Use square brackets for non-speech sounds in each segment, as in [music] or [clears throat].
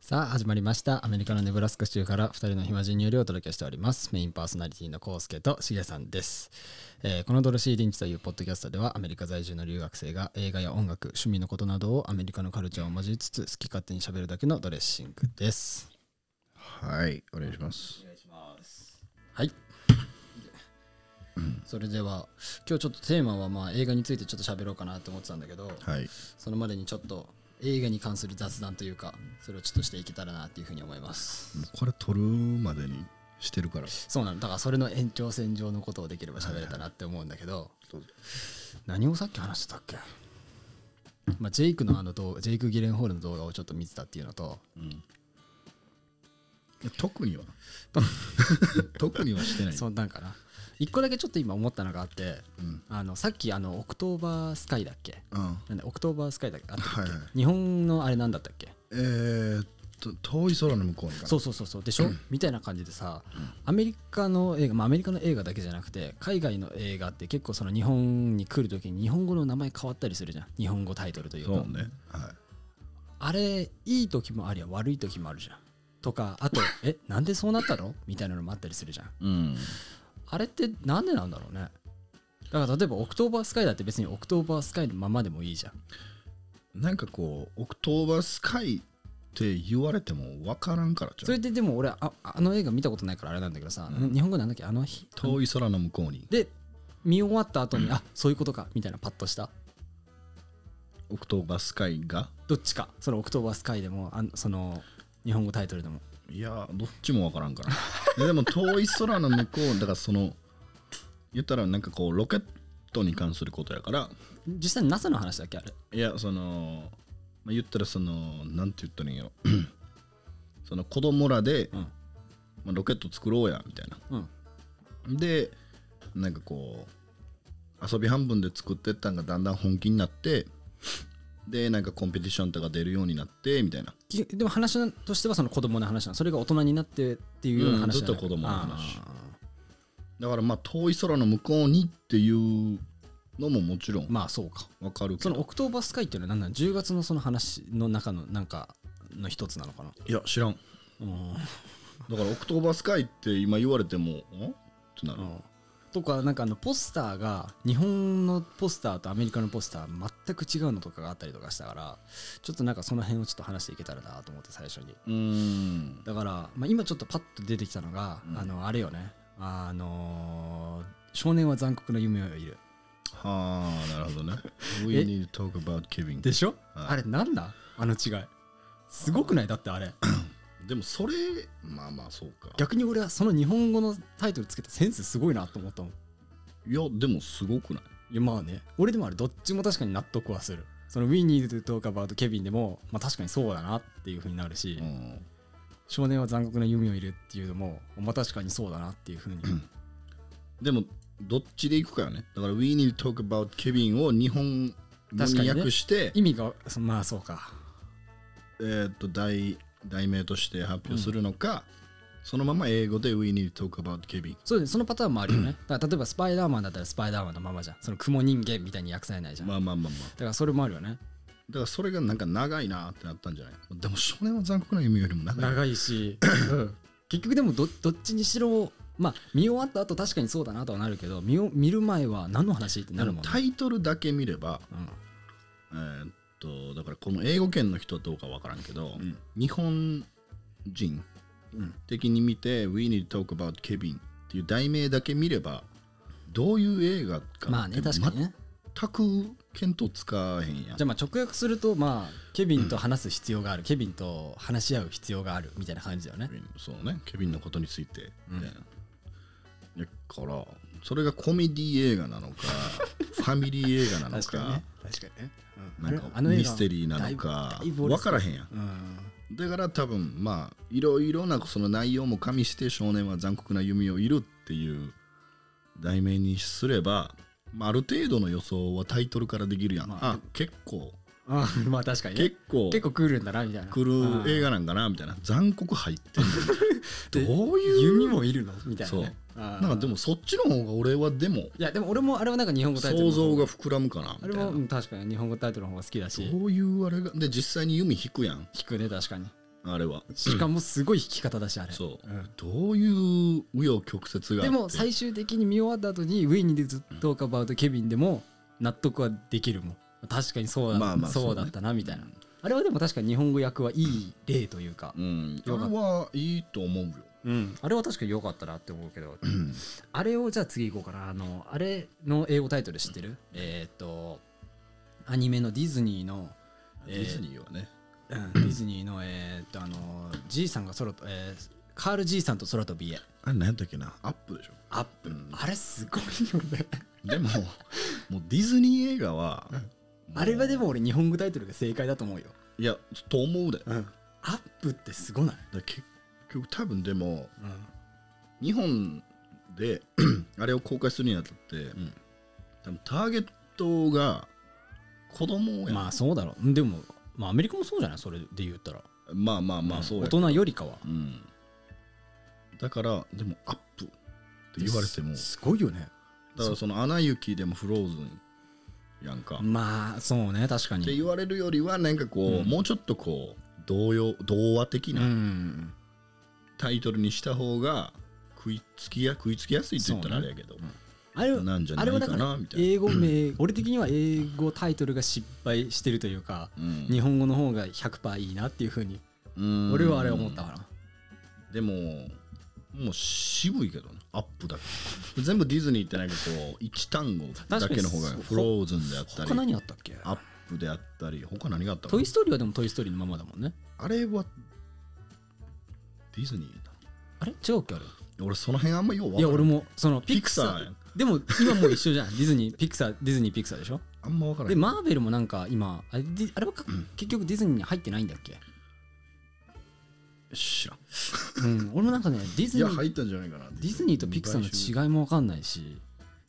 さあ始まりました。アメリカのネブラスカ州から2人の暇人によりお届けしております。メインパーソナリティのコウスケとしげさんです、えーこのドルシー・リンチというポッドキャストではアメリカ在住の留学生が映画や音楽趣味のことなどをアメリカのカルチャーを交えつつ好き勝手に喋るだけのドレッシングです。はい、お願いします。はいそれでは今日ちょっとテーマはまあ映画についてちょっと喋ろうかなって思ってたんだけどはい。そのまでにちょっと映画に関する雑談というかそれをちょっとしていけたらなっていうふうに思いますこれ撮るまでにしてるから。そうなのだからそれの延長線上のことをできれば喋れたなって思うんだけどどうぞ何をさっき話してたっけ？まあジェイクのあの動画ジェイク・ギレンホールの動画をちょっと見てたっていうのと特には？[laughs] 特にはしてない。[laughs] そんなんかな一個だけちょっと今思ったのがあって、うん。あのさっきあの October Sky だっけ？うん。なんで October Sky だっけ？あったっけ、はいはい。日本のあれなんだったっけ？えーっと、遠い空の向こうに。そうそうそうそう。でしょ、みたいな感じでさ、アメリカの映画まあアメリカの映画だけじゃなくて海外の映画って結構その日本に来るときに日本語の名前変わったりするじゃん。日本語タイトルというか。そうね。はあれいい時もありゃ悪い時もあるじゃん。とかあと [laughs] えなんでそうなったの？みたいなのもあったりするじゃん。い。うん。あれってなんでなんだろうね。だから例えば October Sky だって別に October Sky のままでもいいじゃん。なんかこう、 October Sky って言われても分からんからじゃん。それででも俺ああの映画見たことないからあれなんだけどさ、日本語なんだっけ？あの日遠い空の向こうに。で見終わった後に、あそういうことかみたいなパッとした。 October Sky が？どっちか。その October Sky でもあんその日本語タイトルでもいや、どっちも分からんから。で [laughs] でも、遠い空の向こう、だからその、言ったらなんかこう、ロケットに関することやから、実際 NASA の話だっけあれ？いや、その、まあ、言ったらその、なんて言ったらいいんやろ。[clears throat] その子供らで、うんまあ、ロケット作ろうや、みたいな。うんで、なんかこう、遊び半分で作ってったんがだんだん本気になって、で、なんかコンペティションとか出るようになって、みたいな。きでも話としてはその子供の話なの。それが大人になってっていうような話ない。うんずっと子供の話。あだからまあ、遠い空の向こうにっていうのももちろんーまあそうか。わかるけど。その October Sky っていうのは何？なの10月のその話の中のなんかの一つなのかな？いや、知らん。うん。だから、 October Sky って今言われても、ん？ってなる。うんとかなんかあのポスターが日本のポスターとアメリカのポスター全く違うのとかがあったりとかしたからちょっとなんかその辺をちょっと話していけたらなと思って最初に。うーん。だから、まあ、今ちょっとパッと出てきたのが、あのあれよね。あのー少年は残酷な夢をいるはあ、なるほどね。[laughs] We え？need to talk about Kevin. でしょ、はい。あれなんだ？あの違い。すごくない？だってあれ [laughs] でもそれ、まあまあそうか。逆に俺はその日本語のタイトルつけたセンスすごいなと思ったもん。いや、でもすごくない。いやまあね。俺でもあれどっちも確かに納得はする。その We need to talk about Kevin でも、まあ、確かにそうだなっていうふうになるし、うん。少年は残酷な夢をいるっていうのも、まあ、確かにそうだなっていうふうに、でも、どっちでいくかよね。だから、We need to talk about Kevin を日本語に訳して、意味がそまあそうか。えーっと、題、題名として発表するのか、そのまま英語で We need to talk about Kevin。そうね。そのパターンもあるよね。だから例えばスパイダーマンだったらスパイダーマンのままじゃん。その雲人間みたいに訳されないじゃん、まあまあまあまあ。だからそれもあるよね。だからそれがなんか長いなってなったんじゃない？でも少年は残酷な夢よりも長い。長いし、うん。[laughs] 結局でもどどっちにしろまあ見終わった後確かにそうだなとはなるけど見を見る前は何の話ってなるもんね。タイトルだけ見れば、うん。えーっと、だからこの英語圏の人はどうかわからんけど、日本人うん。的に見て、We need to talk about Kevin っていう題名だけ見れば、どういう映画かまあね確かにね。全く見当つかへんやん。じゃあまあ直訳するとまあケビンと話す必要がある、ケビンと話し合う必要があるみたいな感じだよね。そうね、ケビンのことについて。みたいな。だから、それがコメディ映画なのか、[laughs] ファミリー映画なのか、確かにね。確かにね、うん。なんかミステリーなのか分からへんやん。うん。だから多分まあいろいろなその内容も加味して少年は残酷な夢をいるっていう題名にすれば、まあ、ある程度の予想はタイトルからできるやん、まああ結構。あ [laughs] まあ確かにね。結構。結構来るんだなみたいな。来る映画なんかなみたいな。残酷入ってんの。[laughs] どういう？弓もいるの？みたいなそう。ねあーなんかでもそっちの方が俺はでもいやでも俺もあれはなんか日本語タイトル想像が膨らむかなあれもみたいな。うん確かに。日本語タイトルの方が好きだし。どういうあれがで実際に弓引くやん。弾くね確かに。あれは。しかもすごい弾き方だしあれ。そう、ん。どういう紆余曲折がでも最終的に見終わった後に「ウィニーでずっとかばうとケビン」でも納得はできるもん。確かにそうだ,、まあまあそうね。そうだったなみたいな、あれはでも確かに日本語訳はいい例というか、うん、あれはいいと思うよ。うん、あれは確かに良かったなって思うけど、あれをじゃあ次行こうかな。あのあれの英語タイトル知ってる？えーっとアニメのディズニーのディズニーはね。うんディズニーのえーっとあのじいさんが空と、えーカールじいさんと空飛びへあれ何やったっけな？アップでしょ。アップ、うん。あれすごいよね。でも、もうディズニー映画は、あれはでも俺日本語タイトルが正解だと思うよ、いや、と思うで。だかアップってすごない、ら結局多分でも、うん。日本で [clears throat] あれを公開するにあたって、ん。多分ターゲットが子供やん、まあそうだろう。でも、まあ、アメリカもそうじゃない？それで言ったら。まあまあまあそうや大人よりかは。うん、だからでもアップって言われても。すごいよね。だからその「アナ雪」でもフローズンやんか、っまあそうね。確かに。て言われるよりはなんかこう、うん。もうちょっとこう童謡童話的うなんタイトルにした方が食いつきや食いつきやすいって言ったらあれやけど、あれなんじゃないかあれはだからなみたいな、英語名俺的には英語タイトルが失敗してるというかうん。日本語の方が100%いいなっていうふうにうん。俺はあれ思ったかな。でももう渋いけどね。アップだけ。全部ディズニーってなんかこう一単語だけの方がフローズンであったり他何あったっけ？アップであったり他何があったかトなイ・ストーリーはでもトイ・ストーリーのままだもんね。あれはディズニーだあれ？違うっけあれ？俺その辺あんまよう分いやからん。俺もそのピクサーやん。でも今もう一緒じゃん。ディズニーピクサーディズニーピクサーでしょ？あんま分からん。でマーベルもなんか今あれディあれはか結局ディズニーに入ってないんだっけ？知らん。うん。俺もなんかねディズニーいや入ったんじゃないかなディズニーとピクサーの違いも分かんないし。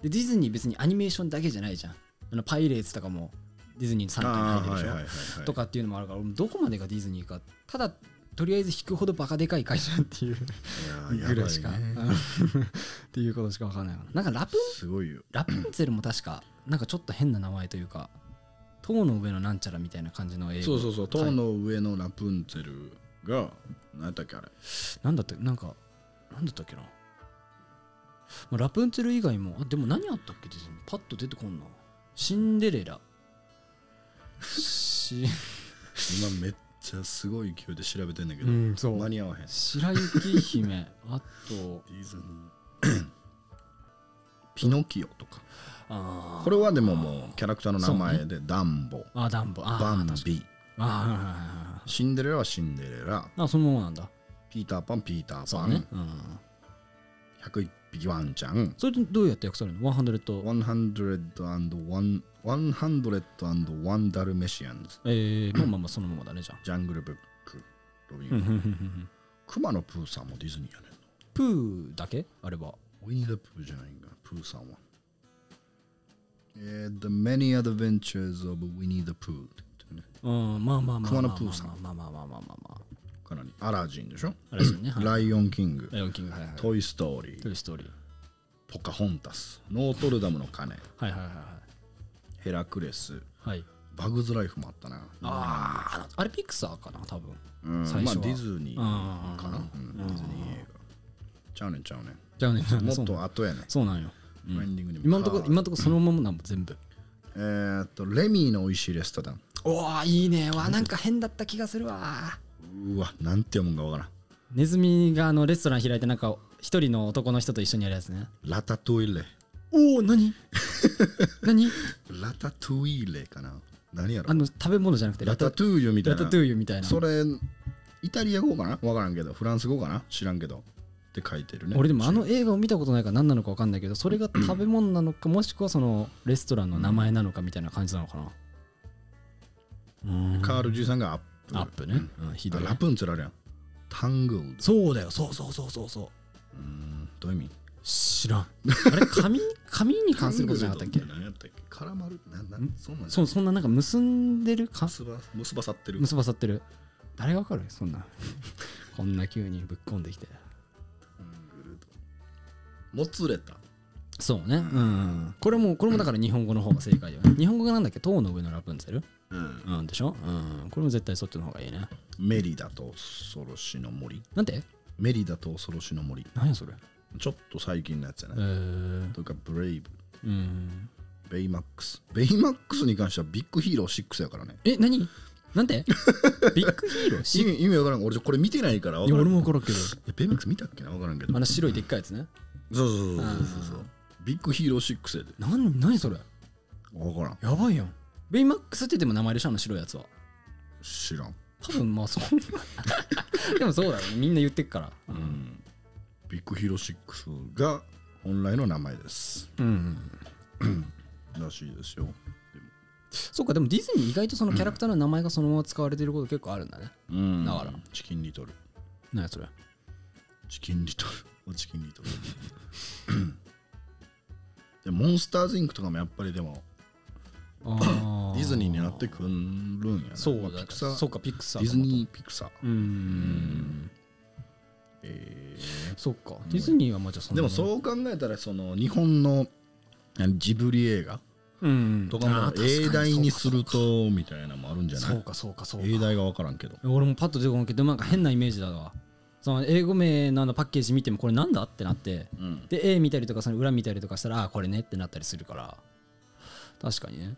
でディズニー別にアニメーションだけじゃないじゃん。あのパイレーツとかもディズニーのあ傘下に入ってるでしょ、ーはいはいはいはい。とかっていうのもあるから俺もどこまでがディズニーか。ただとりあえず引くほどバカでかい会社っていうぐらいしか、[laughs] っていうことしか分かんないかな。なんかラプンすごいよ。ラプンツェルも確かなんかちょっと変な名前というか塔の上のなんちゃらみたいな感じの英語。そうそうそうはい塔の上のラプンツェルが何やったっけあれ。なんだってなんかなんだったっけな、まあ、ラプンツェル以外もあでも何あったっけ？ディズニーパッと出てこんな。シンデレラ。[laughs] し今めっちゃすごい勢いで調べてんだけどうんそう。間に合わへん。デ白雪姫 [laughs] あとィズニー。[coughs] ピノキオとか。あー。これはでももうキャラクターの名前でダンボ。あダンボ。あバンー確かに。ビあシンデレラはシンデレラ。あそのままなんだ。ピーターパンピーターパン、そうね、うん、101匹ワンちゃん。それでどうやって訳されるの ?100 101 101ダルメシアンズえー、まあまあまあそのままだねじゃあジャングルブックロビンクマのプーさんもディズニーやねんなプーだけあれば Winnie the Pooh じゃないんかなプーさんはえー The Many Adventures of Winnie the Pooh うんまあまあまあまあまあまあまあまあまあかなり。アラジンでしょ？あれですよね。はい。ライオン・キング。ライオンキング。はいはいトイ・ストーリー。トイ・ストーリー。ポカホンタス。ノートルダムの鐘。はいはいはいヘラクレス。はい。はいバグズ・ライフもあったな。あああれピクサーかな？多分。うん最初は。まあディズニーかな？うんうんディズニー映画。ちゃうねんちゃうねん。じゃあねもっと後やねん。そうなんよ。エンディングにも今んとこ今んとこそのままなんも全部。えーっとレミーの美味しいレストラン。おおいいね。わなんか変だった気がするわうわなんて読むんかわからん。ネズミがあのレストラン開いてなんか一人の男の人と一緒にやるやつね。ラタトゥイレ。おお何？[laughs] 何？ラタトゥイレかな。何やろ？あの食べ物じゃなくてラタトゥーユみたいな。ラタトゥーユみたいな。それイタリア語かな？わからんけど。フランス語かな？知らんけど。って書いてるね。俺でもあの映画を見たことないから何なのか分かんないけどそれが食べ物なのかもしくはそのレストランの名前なのかみたいな感じなのかな。うん。カール・ジーさんがアップアップね、うん、ひどいラプンツェルあるやん。タングル。ドそうだよそうそうそうそう。そううん。どういう意味？知らん。あれ紙 [laughs] 紙に関することじゃなかったっけ？タングルドって何やったっけ？絡まるなんなん？そんなんそうそんななんか結んでる？か結ば結ばさってる？結ばさってる。誰がわかる？そんな。[laughs] こんな急にぶっこんできて。タングルドもつれた。そうね。うん。これもこれもだから日本語の方が正解だよね。日本語がなんだっけ？塔の上のラプンツェル？うん。うんでしょ？うん。これも絶対そっちの方がいいね。メリダと恐ろしの森。なんでメリダと恐ろしの森。何やそれ？ちょっと最近のやつやえね、ー。とか Brave うん。ベイマックスベイマックスに関しては Big Hero 6やからね。え何？なんで [laughs] Big Hero し意味意味わからん。俺これ見てないから分からん俺も分からんけど。えベイマックス見たっけな？分からんけど。あの白いでっかいやつね。そうそうそうそうそうあそう。 Big Hero 6やで。何何それ？分からん。やばいやんベイマックスって言っても名前でしょあの白いやつは。知らん。多分まあそう [laughs] でもそうだよね。みんな言ってっから。うん。ビッグヒーロー6が本来の名前です。うんらしいですよ。そうかでもディズニー意外とそのキャラクターの名前がそのまま使われてること結構あるんだね。うん。だから。チキンリトル。何やそれ？チキンリトル。[laughs] チキンリトル。[coughs] でモンスターズインクとかもやっぱりでもあディズニーになってくるんやね。そうだまあピクサー。そうかピクサーディズニーピクサー。うーん。えそっか。ディズニーはまあじゃあそーでもそう考えたらその日本のジブリ映画うん。とかも英題にするとみたいなのもあるんじゃない？そうかそうかそうか。英題が分からんけど。俺もパッと出てこんけどなんか変なイメージだわ。その英語名のパッケージ見てもこれなんだってなってうん。で絵見たりとかその裏見たりとかしたらあこれねってなったりするから。確かにね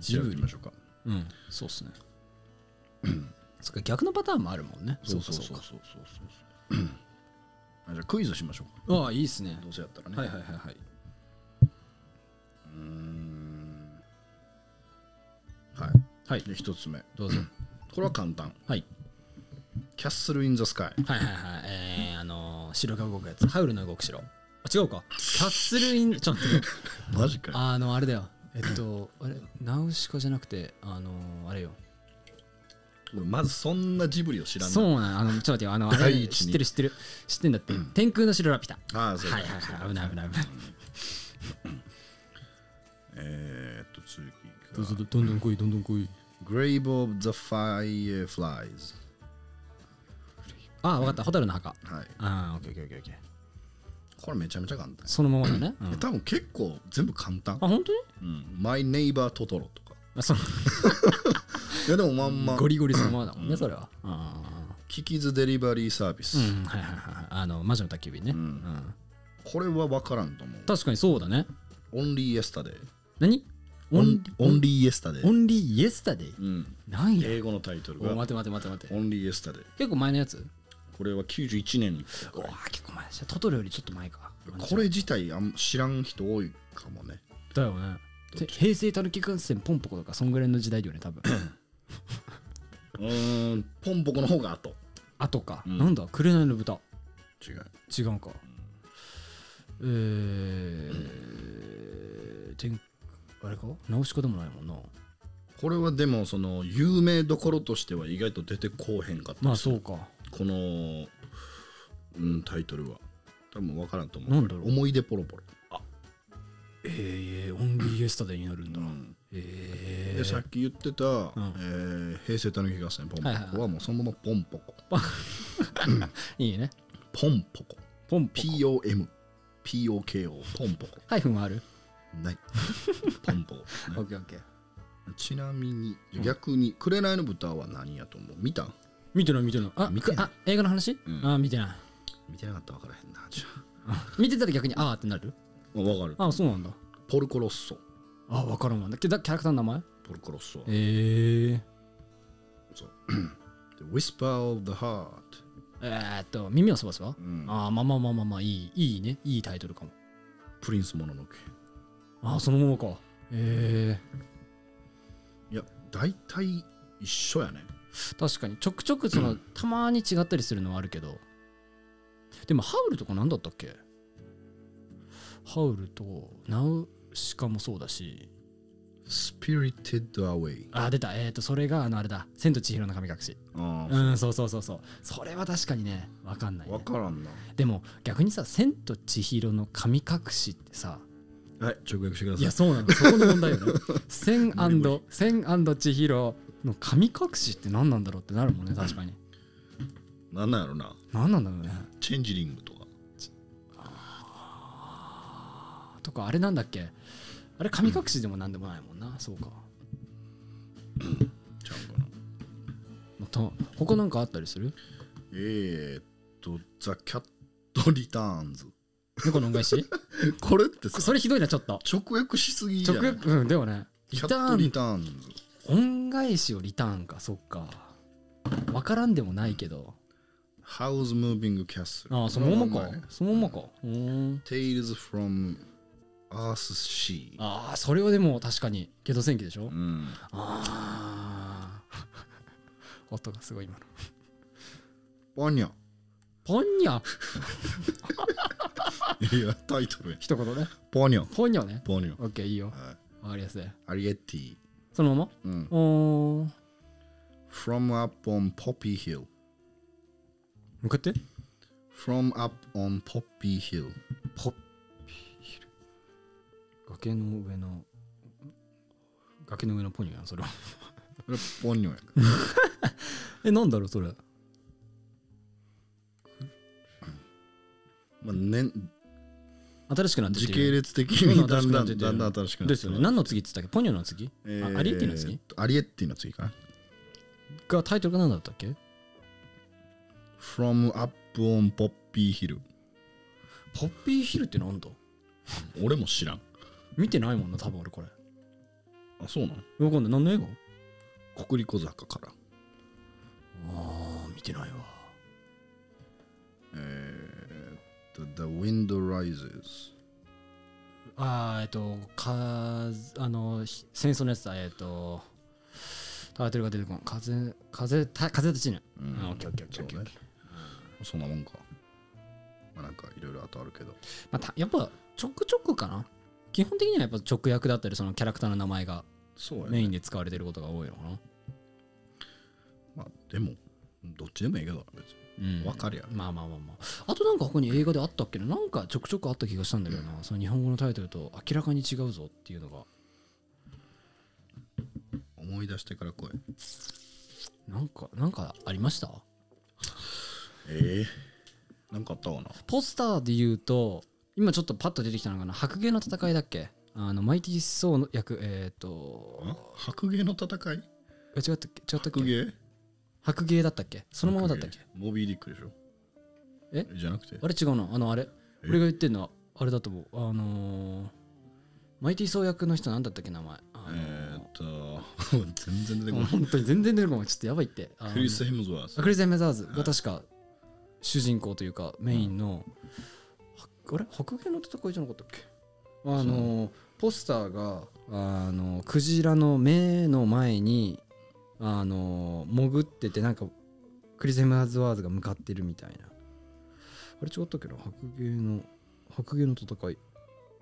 ジブリましょうか。うん。そうっすね。そっか逆のパターンもあるもんね。そうそうそう。かそうそうそうそう。あじゃあクイズしましょうか。かああいいっすね。どうせやったらね。はいはいはいはい。うーん。はい。はい。で一つ目。どうぞ。[clears throat] これは簡単。はい。キャッスル・イン・ザ・スカイはいはいはい。えー、あのー城が動くやつ。ハウルの動く城。あ違うか。キャッスルインちょっと。[laughs] マジかよ。あのあれだよえっとあれナウシカじゃなくてあのーあれよ。俺まずそんなジブリを知らんそうなんあのちょっと待ってよ。あのあれ知ってる知ってる。知ってんだって。天空の城ラピュタ。ああそうだはいはいはい。危ない危ない危ない。[laughs] えーっと次どうぞがどんどん来いどんどん来い。Grave of the Fireflies あ分かった。ホタルの墓。はい。ああオッケーオッケーオッケーこれめちゃめちゃ簡単そのままだね、うん。多分結構全部簡単。あ本当に？うん、 My Neighbor Totoro とか。あその [laughs] いやでもまんま。ゴリゴリそのままだもんねそれは。あ Kiki's Delivery Service、ーうんはいはいはいあの魔女の宅急便ね、うん。うん。これは分からんと思う。確かにそうだね。 Only Yesterday 何？ On Only Yesterday Only Yesterday うん。なんや。英語のタイトルが。お待て待て待て待て。 Only Yesterday 結構前のやつ？これは91年にうわ結構前。じゃあトトロよりちょっと前か。これ自体あん知らん人多いかもね。だよね。平成たぬき合戦ポンポコとかそんぐらいの時代だよね多分。うーんポンポコの方が後。あとか、うん。なんだ？紅の豚。違う。違うんか、えー、てんあれか？ナウシカでもないもんな。これはでもその有名どころとしては意外と出てこうへんかったまあそうかこの、うん、タイトルは。多分分からんと思う。なんだろう。思い出ポロポロ、えー、 Only Yesterday になるんだ、うん。えでさっき言ってた、ん。えー平成たぬき合戦ポンポはいはいコはもうそのままポンポコ。[laughs] いいね。ポンポコ。ポンポコ。POM POKO ポンポコ。ハイフンはある？ない。[laughs] ポンポコ、オッケーオッケー。ちなみに逆に「紅の豚」は何やと思う？見た？見てない見てない。あ見てない。あ映画の話、うん。あ見てない。見てなかったら分からへんなじゃ [laughs] 見てたら逆にあーってなる？あ分かる。あそうなんだ。ポルコロッソ。あ分からんわ。だキャキャラクターの名前？ポルコロッソ。えー、そう。[clears throat] The Whisper of the Heart えー、っと耳をそばすわ、うん。あーまあまあまあまあまあいいいいね。いいタイトルかも。プリンスもののけ。ああそのままか。えいや大体一緒やね。ー、確かに。ちょくちょくそのたまに違ったりするのはあるけど。でもハウルとか何だったっけ？ハウルとナウシカもそうだし。Spirited Away あー出た。えっ、ー、とそれがあのあれだ。千と千尋の神隠し。あうんそう。そうそうそうそれは確かにね分かんない、あね、分からんな。でも逆にさ千と千尋の神隠しってさはい直訳してください。いやそうなの。そこの問題よね。千千千尋の神隠しって何なんだろうってなるもんね確かに。なんなんやろな。何なんだろうね。チェンジリングとか。とかあれなんだっけ？あれ神隠しでもなんでもないもんなそうか。ちゃうかな。また他なんかあったりする？えー、っと「ザ・キャット・リターンズ。猫の恩返し」[laughs] これってさそれひどいなちょっと。直訳しすぎじゃない？直訳うんでもね。リタキャット・リーンターンズ恩返しをリターンかそっか。分からんでもないけど。House Moving Castle? ああそのままかそのままかうーん。Tales from Earth's Sea ああそれはでも確かにゲド戦記でしょ、うん。ああ [laughs] 音がすごい今の。ポニャ。ポンニャ？いやタイトルや一言ね。ポニャ。ポンニャね。ポニャ。オッケーいいよ。はい。わかりやすい。アリエッティそのまま？うん。おー。From up on Poppy Hill 向かって？From up on Poppy Hill ポッピーヒル崖の上の崖の上のポニョやんそれは。これポニョや [laughs] えなんだろうそれ。まあね新しくなって時る。系列的にだんだんだんだん新しくなってですよね。何の次っつったっけ？ポニョの次、えーあアリエッティの次？アリエッティの次か。ながタイトルが何だったっけ？From up on Poppy Hill ポッピーヒルってなんだ？俺も知らん。見てないもんな多分俺これ。あそうなのわかんない。何の映画？国立坂から。ああ見てないわ。えーっと The Wind Rises ああえっとかあのひ戦争のやつだ。えっとタイトルが出てこん。風風た風立ちぬ。うん。あオッケーオッケーオッケーそうね。そんなもんか。まあなんかいろいろあとあるけど。まあたやっぱちょくちょくかな？基本的にはやっぱ直訳だったりそのキャラクターの名前がメインで使われてることが多いのかな？まあでもどっちでもいいけど別にうん。わかりゃまあまあまあまあ。あとなんか他に映画であったっけな？なんかちょくちょくあった気がしたんだけどな、その日本語のタイトルと明らかに違うぞっていうのが。思い出してから来い。なんかなんかありました？ええなんかあったかな？ポスターで言うと今ちょっとパッと出てきたのかな白芸の戦いだっけ？あのマイティー・ソーの役えっ、とあ白芸の戦い？え違ったっけ？違ったっけ？白芸白芸だったっけ？そのままだったっけ？モビーディックでしょ？え？じゃなくて？あれ違うのあのあれ？え？俺が言ってんのはあれだと思う。あのーマイティー・ソー役の人なんだったっけ名前？あのえーっと [laughs] 全然出てこない。本当に全然出てこないちょっとやばいって。クリス・ヘムズワースあクリス・エメザーズ。が確か主人公というかメインの、はあれ？白芸の戦いじゃなかったっけ？あのポスターがあのクジラの目の前にあの潜っててなんかクリス・エメザーズが向かってるみたいな。あれ違ったっけな？白芸の白芸の戦い。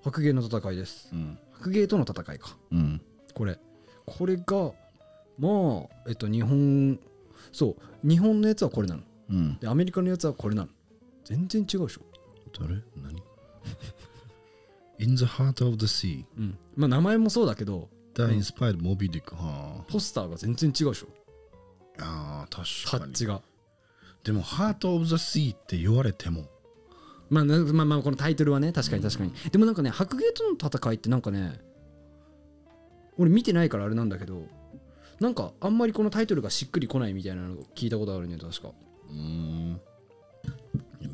白芸の戦いです。うん。白芸との戦いか。うん。これ。これがまあえっと日本そう。日本のやつはこれなの。うん。でアメリカのやつはこれなの。全然違うでしょ。誰？何？[laughs] In the heart of the sea うん。まあ名前もそうだけど that inspired Moby Dick はポスターが全然違うでしょ。ああタ確かに。ッチが。でも Heart of the Sea って言われても。まあなまあまあこのタイトルはね確かに確かに、でもなんかね白芸との戦いってなんかね俺見てないからあれなんだけどなんかあんまりこのタイトルがしっくりこないみたいなのを聞いたことあるね確か。うーん。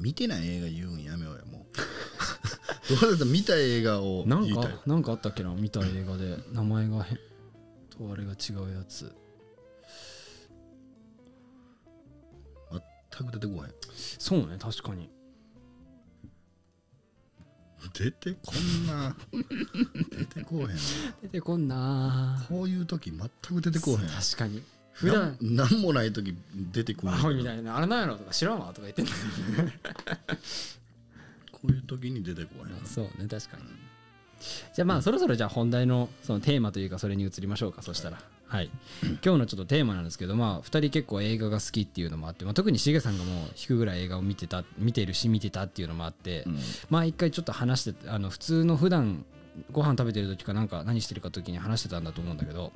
見てない映画言うんやめようやもう [laughs] どうだったら見た映画をなんかなんかあったっけな？見た映画で。名前がへんとあれが違うやつ。全く出てこへん。そうね確かに。出てこんな。出てこうへん。出てこんな。こういう時全く出てこうへん。確かに。普段。なんなんもない時出てくるアホみたいな。あれなんやろとか知らんわとか言ってんのこういう時に出てこうへんそうね確かに。じゃあまあそろそろじゃあ本題のそのテーマというかそれに移りましょうかそしたら。はい。[clears throat] 今日のちょっとテーマなんですけどまあ2人結構映画が好きっていうのもあって、まあ、特にしげさんがもう引くぐらい映画を見てた見てるし見てたっていうのもあって、うん。まあ一回ちょっと話してあの普通の普段ご飯食べてる時かなんか何してるか時に話してたんだと思うんだけど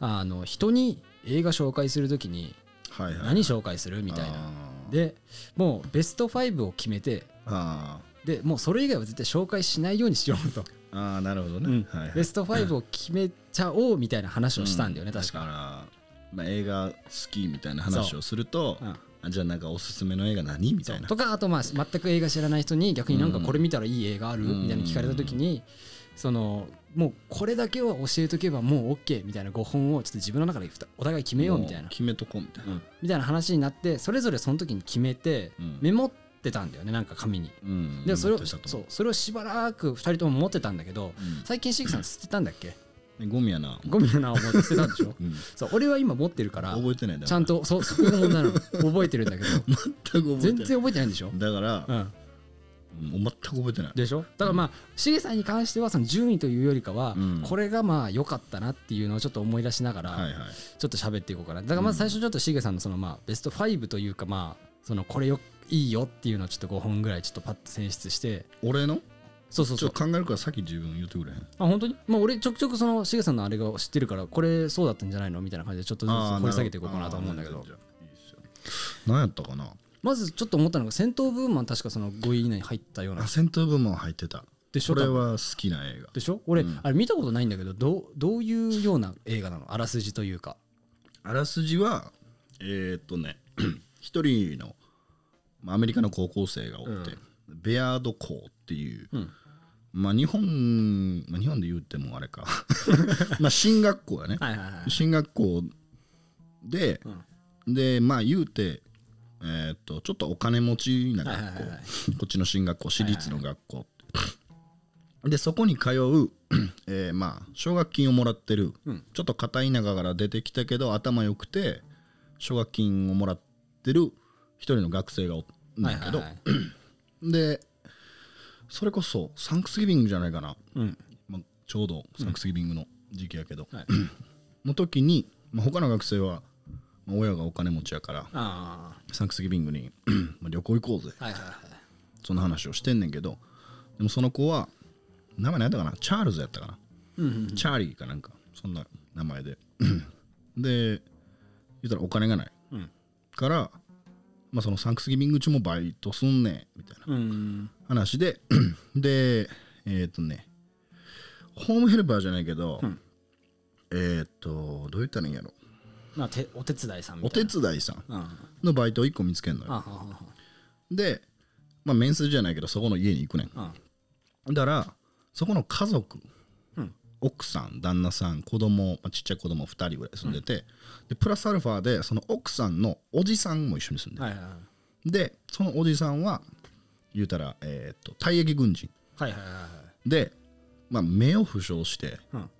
あの人に映画紹介する時にはいはい何紹介するみたいな。でもうベスト5を決めてあでもうそれ以外は絶対紹介しないようにしようと、ああなるほどね、うん。はいはい。ベスト5を決めちゃおうみたいな話をしたんだよね、う確か。だから、まあ、映画好きみたいな話をすると、う。ん。あじゃあなんかおすすめの映画何みたいな。とかあとまあ全く映画知らない人に逆になんかこれ見たらいい映画ある、うんみたいな聞かれた時にそのもうこれだけは教えとけばもう OK みたいな5本をちょっと自分の中でお互い決めようみたいな。も決めとこうみたいな、みたいな話になってそれぞれその時に決めてうん。メモってたんだよねなんか紙に。うんでそれをそうそれをしばらく2人とも持ってたんだけどうん。最近シグさん捨てたんだっけ？[laughs] ねゴミやな、ゴミの名を持って捨てたんでしょ？うん。そう俺は今持ってるから覚えてないちゃんとそうそこが問題なの。覚えてるんだけど。[laughs] 全く覚えてない。全然覚えてないんでしょ、だから、うん、全く覚えてない。でしょ？だからまあしげさんに関してはその順位というよりかは、うん。これがまあ良かったなっていうのをちょっと思い出しながら、ちょっと喋っていこうかな。だからまず最初ちょっとしげさんのそのまあベスト5というかまあそのこれよいいよっていうのをちょっと5本ぐらいちょっとパッと選出して。俺の？そうそうそう。ちょっと考えるからさっき自分言ってくれへん。あ本当に？まあ俺ちょくちょくそのしげさんのあれが知ってるからこれそうだったんじゃないのみたいな感じでちょっとずつ掘り下げていこうかなとは思うんだけど。何やったかな？まずちょっと思ったのが戦闘ブーマン確かその5位以内に入ったような。あ戦闘部門入ってた。でしょ？これは好きな映画。でしょ？俺、うん。あれ見たことないんだけどどうどういうような映画なの？あらすじというか。あらすじはえーっとね [clears throat] 一人のまあアメリカの高校生がおって、ベアード校っていう、うん。まあ日本、まあ、日本で言ってもあれか。[laughs] [laughs] まあ進学校やね。はいはいはい進学校で、でまあ言うてえーっとちょっとお金持ちな学校、はいはいはいはい。こっちの進学校私立の学校、でそこに通う、えーまあ奨学金をもらってる、うん。ちょっと片田舎から出てきたけど頭良くて奨学金をもらってる一人の学生がおんだけど、はいはいはい。[clears throat] でそれこそサンクスギビングじゃないかな、うん。まあ、ちょうどサンクスギビングの時期やけど、はい。[clears throat] の時に、まあ、他の学生は、まあ親がお金持ちやからあサンクスギビングに [clears throat] まあ旅行行こうぜ。あはいはいはい。その話をしてんねんけどでもその子は名前何やったかな？チャールズやったかな、うんうん。チャーリーかなんか。そんな名前で。で言ったらお金がない、うん。から、まあ、そのサンクスギビング中もバイトすんねんみたいなうん。話で [clears throat] でえっ、とねホームヘルパーじゃないけど、ん。えっ、とどう言ったらいいんやろ。まあてお手伝いさんお手な伝いさんのバイトを1個見つけんのよ。で、まあ、面接じゃないけどそこの家に行くねん。あだからそこの家族、うん奥さん旦那さん子供、まあ、ちっちゃい子供2人ぐらい住んでて、でプラスアルファでその奥さんのおじさんも一緒に住んでる、はいはいはい。でそのおじさんは言うたら、えー、と退役軍人。はいはいはいはい。で、まあ、目を負傷してうん。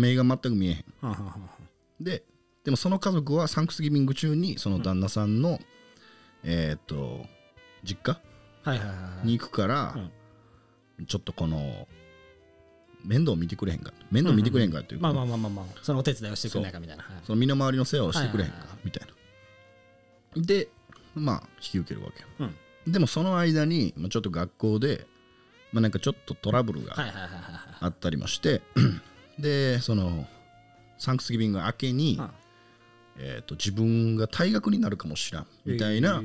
目が全く見えへん。はんででもその家族はサンクスギビング中にその旦那さんの、えっ、と実家はいはいはいはい。に行くから、ちょっとこの面倒見てくれへんか。面倒見てくれへんかっていうか、まあまあまあまあまあ。そのお手伝いをしてくれないかみたいな。はいその身の回りの世話をしてくれへんか、みたいな。でまあ引き受けるわけよ、うん。でもその間に、まあ、ちょっと学校で、まあ、なんかちょっとトラブルがあったりもして、[clears throat] でそのサンクスギビング明けに、うんえー、と自分が退学になるかもしらんみたいな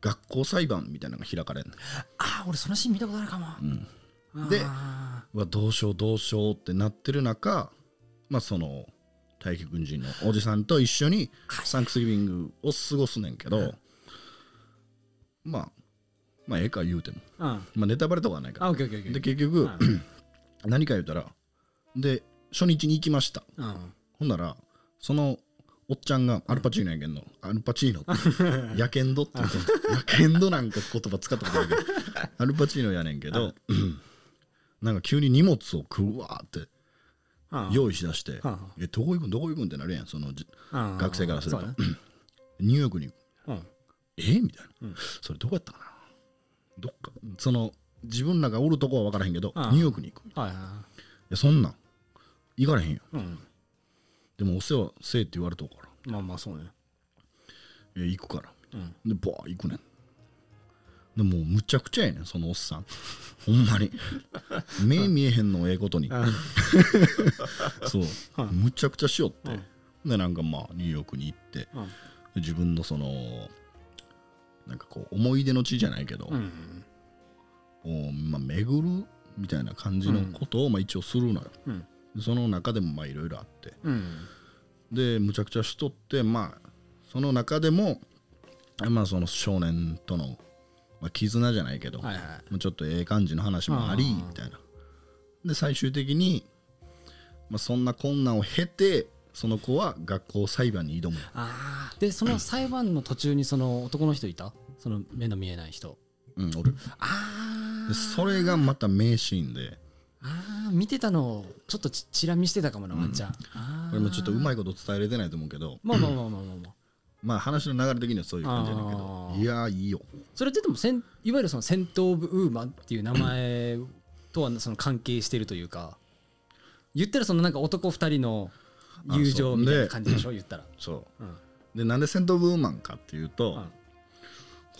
学校裁判みたいなのが開かれるあ俺そのシーン見たことあるかも。のでわどうしようどうしようってなってる中まあその退役軍人のおじさんと一緒にサンクスギビングを過ごすねんけど、まあまあええか言うても、ーうん。まあ、ネタバレとかはないから。で結局、うん [clears throat] 何か言うたらで初日に行きました。うん。ほんならそのおっちゃんがアルパチーノやけんの、アルパチーノって [laughs] やけんどって言うとやけんどなんか言葉使ったことないけどアルパチーノやねんけどうんなんか急に荷物を食うわーってうん用意しだしてうん「えどこ行くん？どこ行くん?」ってなるやん。その学生からするとニューヨークに行く。うん。え？みたいな、うん。それどこやったかな？どっか。その自分らがおるとこは分からへんけど、うんニューヨークに行く。いはいはやそんなん。行かれへんよ。でもお世話せえって言われとうから。まあまあそうね。行くから。うん。でバー行くねんでもうむちゃくちゃやねんそのおっさん。ほんまに。[laughs] 目見えへんのええことに。[laughs] そう。むちゃくちゃしよって、でなんかまあニューヨークに行って自分のそのなんかこう思い出の地じゃないけど、うん。を、まあ、巡るみたいな感じのことを、まあ、一応するのよ。うん。でその中でもまあいろいろあって。うん。でむちゃくちゃしとってまあその中でもまあその少年との、まあ、絆じゃないけど、はいはい。まあちょっとええ感じの話もありみたいな。で最終的に、まあ、そんな困難を経てその子は学校裁判に挑む。ああでその裁判の途中にその男の人いた？その目の見えない人。うん俺あでそれがまた名シーンで。あー見てたのをちょっとちチラ見してたかもなワンちゃん、これもちょっとうまいこと伝えれてないと思うけど。まあまあまあまあまあまあまあ話の流れ的にはそういう感じだけあどー。いやーいいよ。それってでもせんいわゆるそのセント・オブ・ウーマンっていう名前とはその関係してるというか言ったらそのなんか男二人の友情みたいな感じでしょ？言ったら、そう。うん、でなんでセント・オブ・ウーマンかっていうと、うん。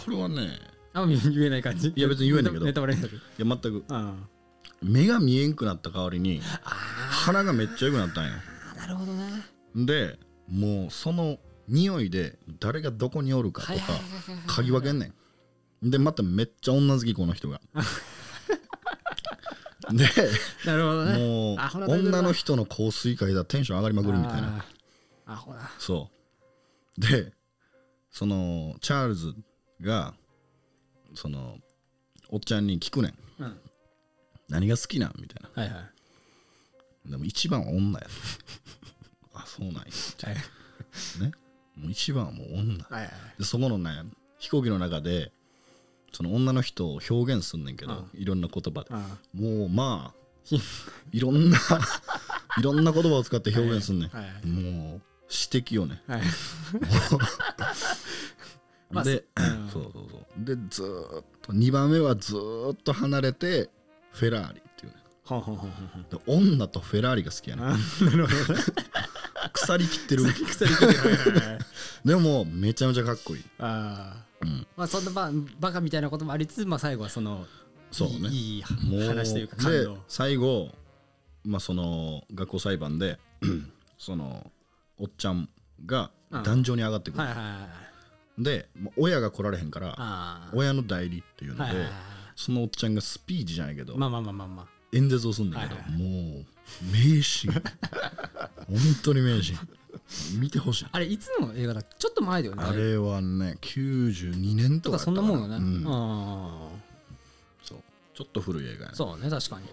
これはねあ言えない感じ？いや別に言えないけど。ネタバレになる？いや全く。うん。目が見えんくなった代わりにあ鼻がめっちゃ良くなったんよあなるほどねでもうその匂いで誰がどこにおるかとか嗅ぎ分けんねん。でまためっちゃ女好きこの人が。[laughs] でなるほどね。もう女の人の香水嗅いだらテンション上がりまくるみたいな。アホだ。そう。でそのチャールズがそのおっちゃんに聞くねん。うん。何が好きなんみたいはいはい。なでも一番は女やあそうなんや。はい。ねもう一番はもう女はいはいでそこのね飛行機の中でその女の人を表現すんねんけど、うん。いろんな言葉で。あもうまあ [laughs] いろんな [laughs] いろんな言葉を使って表現すんねん、はいはいもう指摘よね。はい。[laughs] まあで、うん。そうそうそう。でずーっと2番目はずーっと離れてフェラーリっていうね。で女とフェラーリが好きやねあなるほど。ね腐りきってる。鎖切ってるはいはいはいでもめちゃめちゃかっこいい。ああうん。まあそんなババカみたいなこともありつつまあ最後はそのそうね。いい話というか感最後まあその学校裁判で [clears throat] そのおっちゃんが壇上に上がってくる、はいはいはいで親が来られへんからあ親の代理っていうので、あはいはいはい。そのおっちゃんがスピーチじゃないけど、まあまあまあまあまあ。演説をすんだけど、はいはい。もう名シーン。本当に名シーン。見てほしい。あれいつの映画だちょっと前だよね。あれはね92年とかとかそんなもんよね、うん。あそう。ちょっと古い映画やね。あそうね確かに。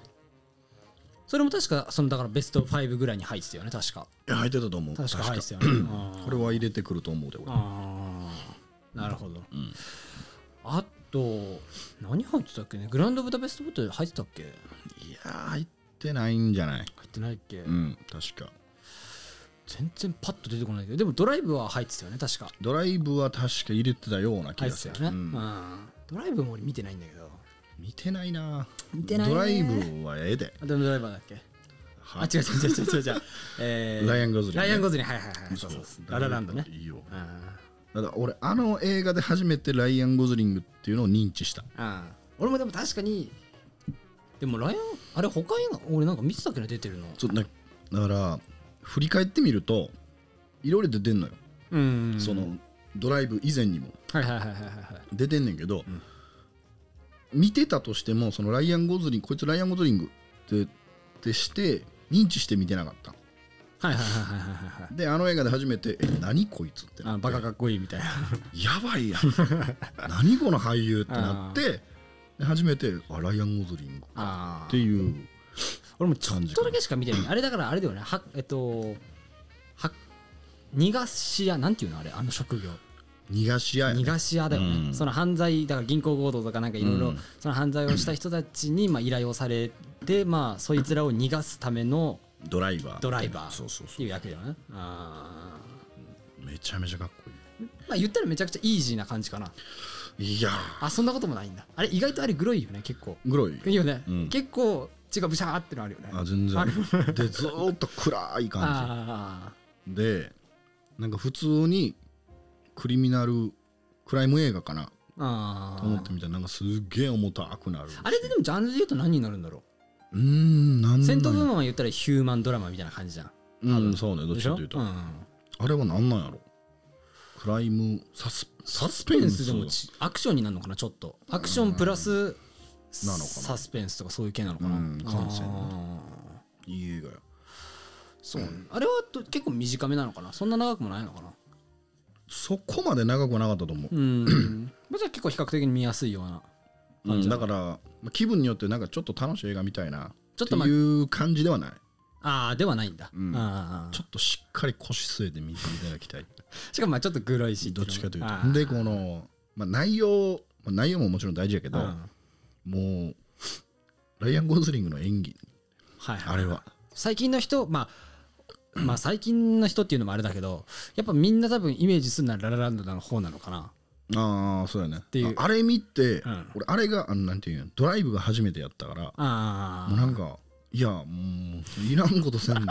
それも確かそのだからベスト5ぐらいに入ってたよね確か。いや入ってたと思う。確か入ってたよね。[clears throat] これは入れてくると思うで俺。ああなるほど、ん。あと何入ってたっけね？グランドブダペストホテル入ってたっけ？いやー入ってないんじゃない？入ってないっけ、うん確か。全然パッと出てこないけど。でもドライブは入ってたよね確か。ドライブは確か入れてたような気入がする。ってたよね、うん。うん。ドライブも俺見てないんだけど。見てないな。見てないね。ドライブはええで。あでもドライバーだっけ？あは違う違う違う違う違う違う、えーライアンゴズリンね。ライアンゴズリンはいはいはいそうそうそう。ララランドね。いいよ。あだから俺あの映画で初めてライアン・ゴズリングっていうのを認知した。あ俺もでも確かにでもライアンあれ他映画俺なんか見てたっけど出てるの。そうだだから振り返ってみるといろいろ出てんのよ、うん。そのドライブ以前にも。はいはいはいはい出てんねんけど、見てたとしてもそのライアン・ゴズリングこいつライアン・ゴズリングってってして認知して見てなかった。はいはいはいはいはいはいであの映画で初めて「え何こいつ」ってなって。あバカかっこいいみたいな。やばいやん。何この俳優ってなって [laughs] で初めてあライアン・ゴズリングあっていう。俺もちょっとだけしか見てない。あれだからあれだよね。はえっとは逃がし屋なんていうの？あれあの職業。逃がし屋逃がし屋だよね、うん。その犯罪だから銀行強盗とかなんかいろいろうん。その犯罪をした人たちにまあ依頼をされてまあそいつらを逃がすためのドライバー。ドライバー。そうそうそっていう役だよね。あうめちゃめちゃかっこーまあ言ったらめちゃくちゃイージーな感じかないやあそんなこともないんだ。あれ意外とあれグロいよね結構。ーグロいいいよね、うん。結構血がブシャーってのあるよね。あ全あ然でずーっと暗い感あじでなんか普通にクリミナルクライム映画かな。と思っーてみたらなんかすっげえ重たくなるあれででもジャンルで言うと何になるんだろうーんなんなんう戦闘部門は言ったらヒューマンドラマみたいな感じじゃん。うんそうねどっちかというと、うん。あれは何なんやろクライムサスサスペンスでもちアクションになるのかなちょっと。アクションプラスなのかな。サスペンスとかそういう系なのかな、うんいい映画や。そう、あれはと結構短めなのかな？そんな長くもないのかな？そこまで長くはなかったと思う、うん。[clears throat] まあじゃあ結構比較的に見やすいようなうんだからまあ気分によってなんかちょっと楽しい映画みたいな。ちょっとまあっていう感じではない。ああではないんだ、ん。あー。ちょっとしっかり腰据えて見ていただきたいしかもまあちょっとグロいしどっちかというと。でこの、まあ、内容、まあ、内容ももちろん大事やけど、うん。もうライアン・ゴズリングの演技。はいはいあれは。最近の人まあまあ最近の人っていうのもあれだけどやっぱみんな多分イメージするのはララランドの方なのかな。ああそうやね。ていう。ああれ見て、うん。俺あれがあのなんていうのドライブが初めてやったからあもうなんかいやもういらんことせんで。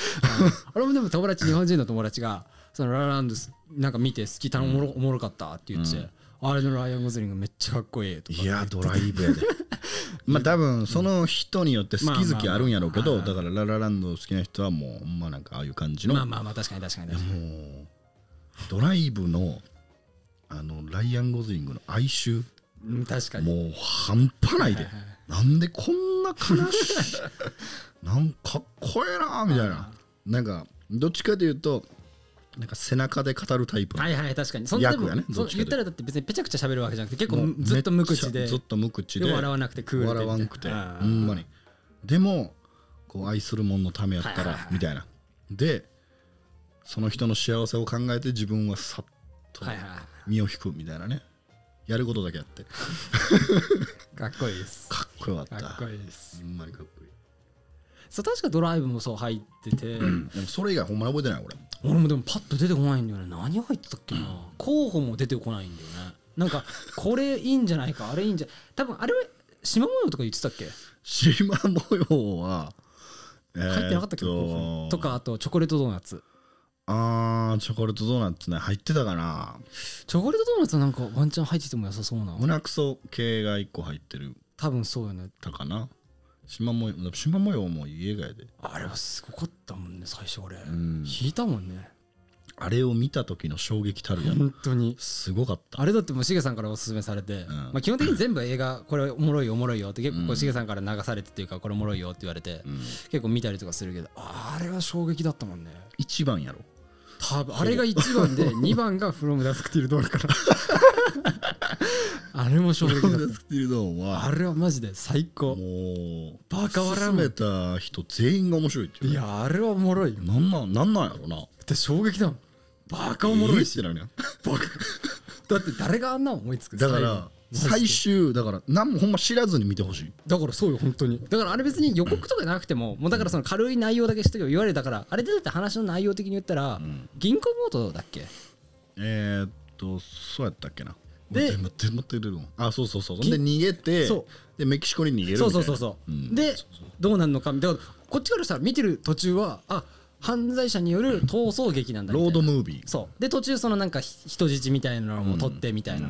[laughs] 俺もでも友達日本人の友達がそのララランドなんか見て好きたのおもろおもろかったって言ってて、あれのライアン・ゴズリングめっちゃかっこいいとかいやドライブやで。まあ多分その人によって好き好きあるんやろうけどだからララランド好きな人はもうほんまなんかああいう感じの。まあまあまあ確かに確かに確かに。もうドライブのあのライアン・ゴズリングの哀愁。うん確かに。もう半端ないで。なんでこんな悲しい [laughs] なんかっこええなみたいな。なんかどっちかというとなんか背中で語るタイプはいはい確かに。そねそ言ったらだって別にぺちゃくちゃ喋るわけじゃなくて結構ずっと無口でずっと無口でで笑わなくてクールで笑わんくてほんまに。でもこう愛する者のためやったらみたいな。でその人の幸せを考えて自分はさっと身を引くみたいなね。やることだけやって。[laughs] かっこいいです。かっこよかった。かっこいいです。ほんまにかっこいいそう確かドライブもそう入ってて。でもそれ以外ほんまに覚えてない俺。俺もでもパッと出てこないんだよね。何入ってたっけな。候補も出てこないんだよね。なんかこれいいんじゃないかあれいいんじゃ多分あれは縞模様とか言ってたっけ？縞模様は入入ってなかったっけ？候補にとかあとチョコレートドーナツ。あーチョコレートドーナツね入ってたかな。チョコレートドーナツはなんかワンチャン入ってても良さそうな。胸クソ系が1個入ってる。多分そうよね。たかな縞模様縞模様もいい映画やで。あれはすごかったもんね最初俺ん。引いたもんね。あれを見た時の衝撃たるやん。本当に。すごかった。あれだってもうしげさんからおすすめされて、まあ、基本的に全部映画これおもろいおもろいよって結構しげさんから流されてっていうかこれおもろいよって言われて、結構見たりとかするけどあれは衝撃だったもんね。一番やろ多分あれが1番で [laughs] 2番が [laughs]「フロムダスクティルドール」からあれも衝撃だっスティルドーンたはあれはマジで最高。もうバカ笑う。めた人全員が面白いっていういやあれはおもろいよ。なんなんなんなんやろな。だって衝撃だもん。バカおもろいし、えーってなるやん。バカ。だって誰があんな思いつくだから最終だから何もほんま知らずに見てほしい。だからそうよ本当に。だからあれ別に予告とかなくてももうだからその軽い内容だけしてけば言われたからあれでだって話の内容的に言ったら、銀行強盗だっけ？えー、っとそうやったっけな。で待って待って待ってあそうそうそう。で逃げてそでメキシコに逃げるみたいな。そうそうそうそう、ん。でどうなるのかだからこっちからしたら見てる途中はあ犯罪者による逃走劇なんだみたいな。ロードムービー。そう。で途中そのなんかひ人質みたいなのも取ってみたいな、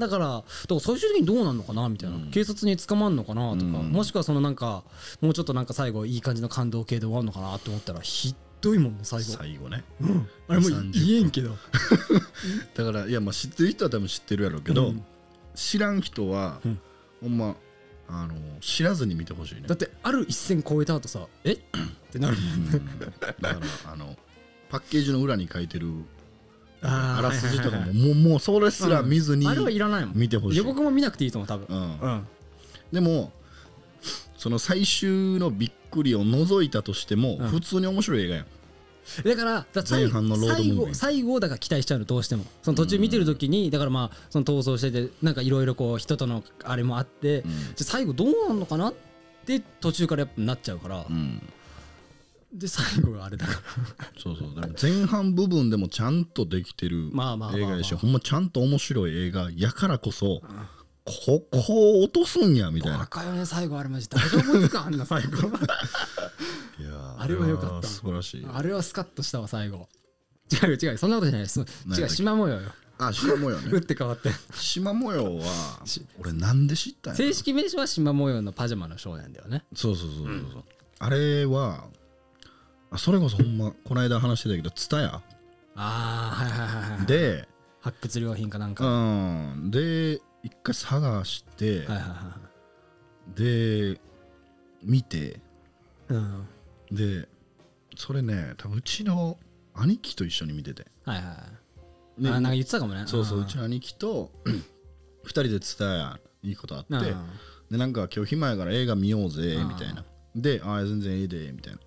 だからだから最終的にどうなるのかなみたいな、警察に捕まるのかなとか、もしくはそのなんかもうちょっとなんか最後いい感じの感動系で終わるのかなと思ったらひどいもんね最後。最後ね。あれもう30言えんけど。[laughs] だからいやまあ知ってる人は多分知ってるやろうけど、知らん人は、ほんまあの知らずに見てほしいね。だってある一線超えた後さえ？ってなるもんね。だからあのパッケージの裏に書いてるあらすじとかはいはいももうもうそれすら見ずにあれはいらないもん。見てほしい。予告も見なくていいと思う多分。うん。うん。でもその最終のびっくりを除いたとしても、うん。普通に面白い映画やん。だからだ最前半のロードムービー。最後最後だから期待しちゃうのどうしても。その途中見てる時にだからまあその逃走しててなんかいろいろこう人とのあれもあって、じゃあ最後どうなんのかなって途中からやっぱなっちゃうから、うんで最後があれだから。そうそう。でも前半部分でもちゃんとできてる映画やしほんまちゃんと面白い映画やからこそ、ここを落とすんやみたいな。赤よね最後あれマジ誰が思いつかあんな最後。いやあれは良かった。素晴らしい。あれはスカッとしたわ最後。違う違うそんなことじゃないです。違う縞模様よ。あ縞模様打っねて変わって。縞模様は俺なんで知ったんや正式名称は縞模様のパジャマのショーなんだよね。そうそうそうそうそう、あれはあそれこそほんまこの間話してたけど蔦屋ああはいはいはいはいで発掘良品かなんか、うん。で一回探して、はいはいはで見て。うん。でそれね多分うちの兄貴と一緒に見てて。はいはい、ね。あなんか言ってたかもね。そうそううちの兄貴と [clears throat] 2人で伝えいいことあって。うん。でなんか今日暇やから映画見ようぜうんみたいな。でああ全然ええでみたいな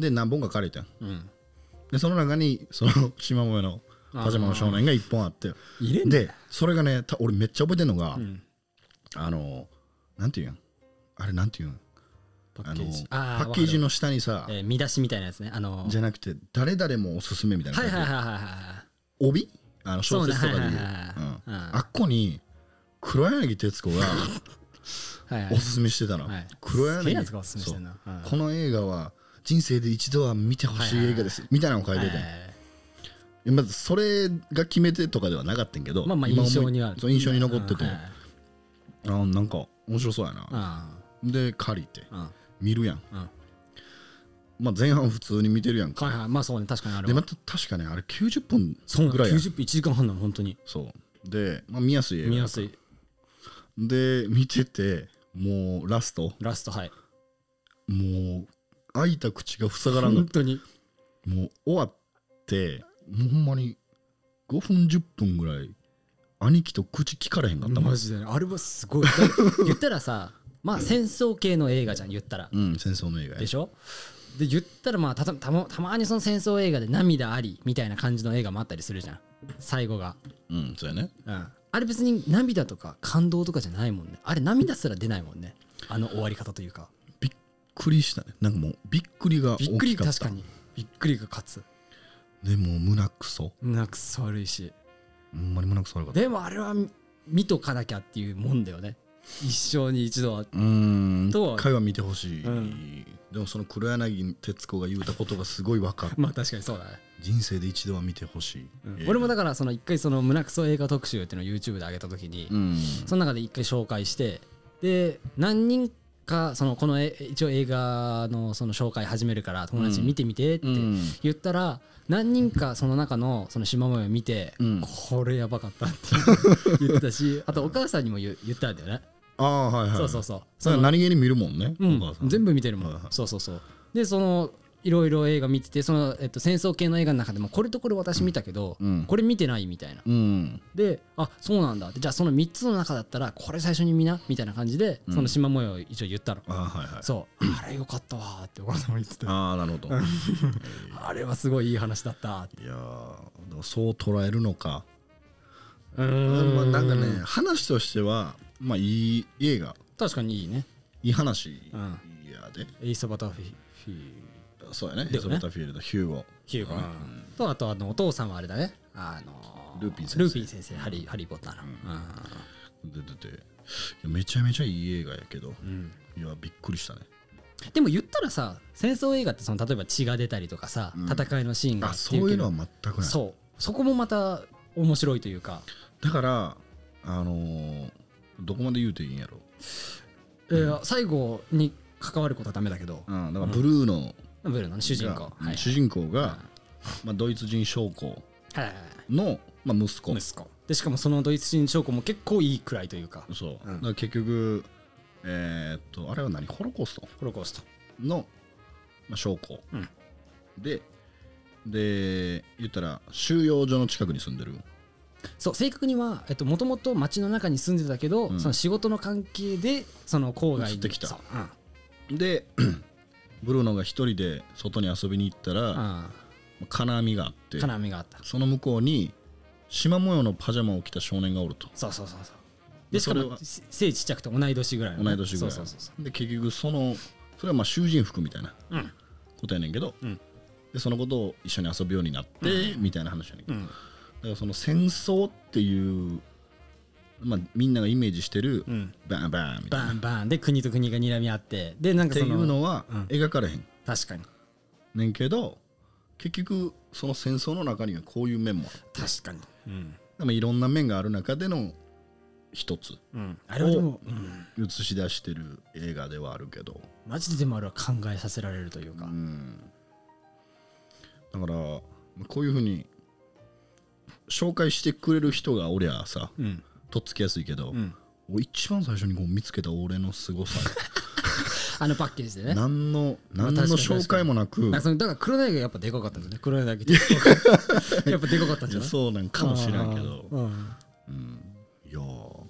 で何本か借りたんうん。でその中にその島模様のパジャマの少年が1本あって。入れんだでそれがねた俺めっちゃ覚えてんのが、ん。あのなんていうん？あれなんていうん？あのパッケージ。パあッケージの下にさ、えー見出しみたいなやつね。あのじゃなくて誰々もおすすめみたいなはいはい感じではいはい。はい帯？あの小説とかで言う。そうねはいはいはいはい。うん。うん。あっこに黒柳徹子がはいはい。おすすめしてたの、はい。黒柳すげえやつがおすすめしてんなそう。うん。この映画は人生で一度は見てほしい映画です、みたいなのを書いてて、はいまずそれが決め手とかではなかったんけど、まあまあ印象には。そう印象に残ってて、はいあなんか面白そうやな、あで借りて。見るやん、うん。まあ、前半普通に見てるやんか、はいはい。まあそうね。確かにあれは。でまた確かねあれ90分ぐらいやん。90分1時間半なの本当に。そう。で、まあ、見やすい映画見やすい。で見ててもうラスト。ラストはい。もう開いた口が塞がらんかっ本当に。たもう終わってもうほんまに5分10分ぐらい兄貴と口聞かれへんかったもん。マジでね。あれはすごい。だ [laughs] 言ったらさまあ戦争系の映画じゃん言ったら。うん戦争の映画や。でしょ？で言ったらまあたたたまたまにその戦争映画で涙ありみたいな感じの映画もあったりするじゃん。最後が、うんそうやね。うん、あれ別に涙とか感動とかじゃないもんね。あれ涙すら出ないもんね。あの終わり方というかくりしたね。なんかもうびっくりがびっくり大きかった。確かに。びっくりが勝つ。でもう胸くそ。なんかそ悪い。しほんまに胸くそ悪かった。でもあれは見とかなきゃっていうもんだよね。一生に一度は。うーん。と一回は見てほしい、うん。でもその黒柳徹子が言うたことがすごい分かる。[laughs] まあ確かにそうだね、人生で一度は見てほしい、映画俺もだからその一回その胸クソ映画特集っていうのを YouTube で上げた時に、うん。その中で一回紹介してで何人かそのこのえ一応映画のその紹介始めるから友達に見てみてってうん。言ったら何人かその中のその島模様を見て、うん。これやばかったって [laughs] 言ってたしあとお母さんにも言う言ったんだよね、ああはいはい。そうそうそう。それは何気に見るもんね、うん。全部見てるもん、そうそうそう。でそのいろいろ映画見ててその、えっと、戦争系の映画の中でもこれとこれ私見たけど、うん。これ見てないみたいな。うん。であそうなんだじゃあその3つの中だったらこれ最初に見なみたいな感じでその島模様を一応言ったの、ああはいはい。そう。あれよかったわーってお母さんも言ってた。ああなるほど。い [laughs] あれはすごいいい話だったって。やーでもそう捉えるのか。うまあ、んなんかね話としてはまあいい映画。確かにいいね。いい話。うん。やで。エイサバタフィフィそうやね。だよね。エリザベタフィールドヒューゴ。ヒューゴ。とあとあのお父さんはあれだね。あのルーピン先生。ルーピン先生ハリーハリー・ポッターの。で出て。いやめちゃめちゃいい映画やけど。うん。いやびっくりしたね。うんでも言ったらさ戦争映画ってその例えば血が出たりとかさうん。戦いのシーンがそういうのは全くない。そう。そこもまた面白いというか。だからあのーどこまで言うていいんやろ。えー最後に関わることはダメだけど。うん。だからブルーのブルーのね主人公。がはい。主人公がまあドイツ人将校のまあ息子。息子。でしかもそのドイツ人将校も結構いいくらいというか。そう。うん。だ結局えーっとあれは何？ホロコースト？ホロコースト。の、まあ、将校、うん。でで言ったら収容所の近くに住んでる。そう正確にはもともと町の中に住んでたけど、うん。その仕事の関係でその郊外に。移ってきた。うん。でブルーノが一人で外に遊びに行ったら、あ金網があって金網があった。その向こうに縞模様のパジャマを着た少年がおると。そうそうそうそう。ででしかも背ちっちゃくて同い年ぐらいのね、同い年ぐらいそうそうそうそで結局そのそれはまあ囚人服みたいなううん。ことやねんけど、うん。でそのことを一緒に遊ぶようになって、みたいな話やねんけど、うん。だからその戦争っていう、まあ、みんながイメージしてる、うん。バンバンみたいな。バンバンで国と国が睨み合ってでなんっていうのはうん描かれへん。確かに。ねんけど結局その戦争の中にはこういう面も確かに。うん、でもいろんな面がある中での一つ。うん、あれはでも、うん、映し出してる映画ではあるけど、マジででもあれは考えさせられるというか、うん、だからこういうふうに紹介してくれる人がおりゃさうんとっつきやすいけど、うん、俺一番最初にこう見つけた俺の凄さ。[laughs] あのパッケージでね。何のまあ何の紹介もなく。だから黒柳がやっぱでかかったんだね。黒柳って。[laughs] やっぱでかかったんじゃない？そうなんかもしれんけど。うん。いやー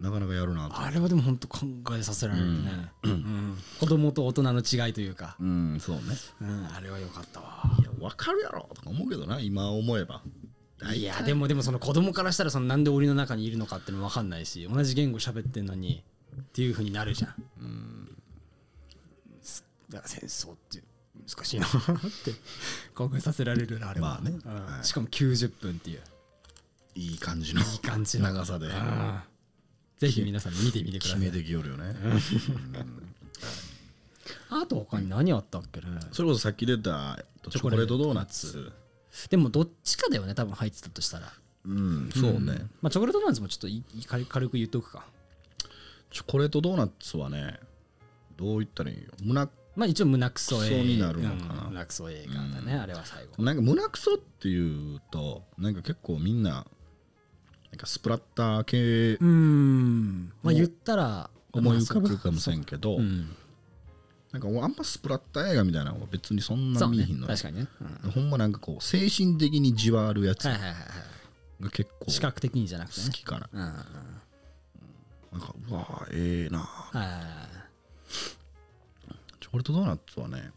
なかなかやるなと。あれはでも本当考えさせられるね、うん。子供と大人の違いというか、うんそうね。うん、あれは良かったわ。いや分かるやろとか思うけどな今思えばいやでもでもその子供からしたらそのなんで檻の中にいるのかってのも分かんないし同じ言語喋ってんのにっていうふうになるじゃん、だから戦争って難しいな。って考えさせられるなあれは、まあね。うんはい。しかも90分っていう。いい感じのいい感じの。長さで。うん。ぜひ皆さん見てみてください。決めてきよるよね。あと他に何あったっけね。それこそさっき出たえっとチョコレートドーナツでもどっちかだよね多分入ってたとしたら。うんそうね。まあチョコレートドーナツもちょっといい軽軽く言っとくか。チョコレートドーナツはねどう言ったらいいよ。胸まあ一応胸クソ映画になるのかな。うん胸クソ映画だね、あれは最後なんか胸クソっていうとなんか結構みんななんかスプラッター系うん。まあ言ったら思い浮かべまあるかもしれんけど、うんなんか俺あんまスプラッター映画みたいなのは別にそんな見えひんのよ、確かにね、うん。ほんまなんかこう精神的にじわるやつはいはいはいはいが結構視覚的にじゃなくてね。好きかな、うんうんうん。なんかうわーええな。はいはいはい。チョコレートドーナツはね